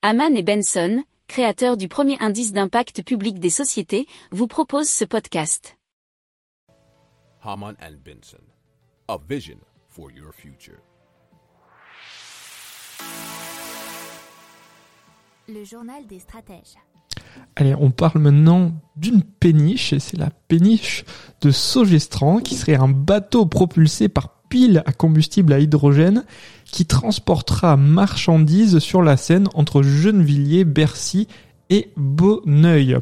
Haman et Benson, créateurs du premier indice d'impact public des sociétés, vous proposent ce podcast. Haman and Benson, a vision for your future. Le journal des stratèges. Allez, on parle maintenant d'une péniche, et c'est la péniche de Sogestran, qui serait un bateau propulsé par pile à combustible à hydrogène, qui transportera marchandises sur la Seine entre Gennevilliers, Bercy et Bonneuil.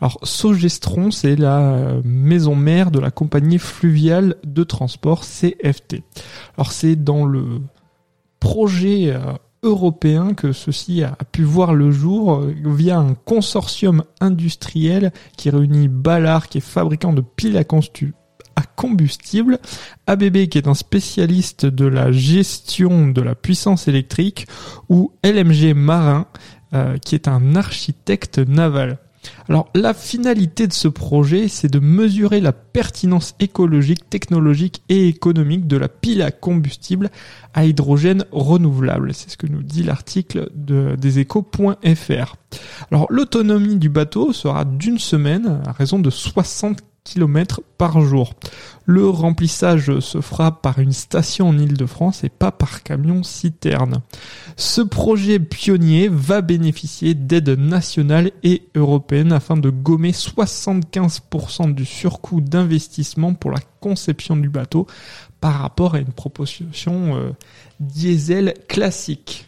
Alors Sogestron, c'est la maison mère de la compagnie fluviale de transport CFT. Alors c'est dans le projet euh, européen que ceci a pu voir le jour euh, via un consortium industriel qui réunit Ballard, qui est fabricant de piles à combustible, ABB qui est un spécialiste de la gestion de la puissance électrique, ou LMG Marin euh, qui est un architecte naval. Alors la finalité de ce projet, c'est de mesurer la pertinence écologique, technologique et économique de la pile à combustible à hydrogène renouvelable. C'est ce que nous dit l'article de deséchos.fr. Alors l'autonomie du bateau sera d'une semaine à raison de 60 km par jour. Le remplissage se fera par une station en Ile-de-France et pas par camion citerne. Ce projet pionnier va bénéficier d'aides nationales et européennes afin de gommer 75% du surcoût d'investissement pour la conception du bateau par rapport à une proposition euh, diesel classique.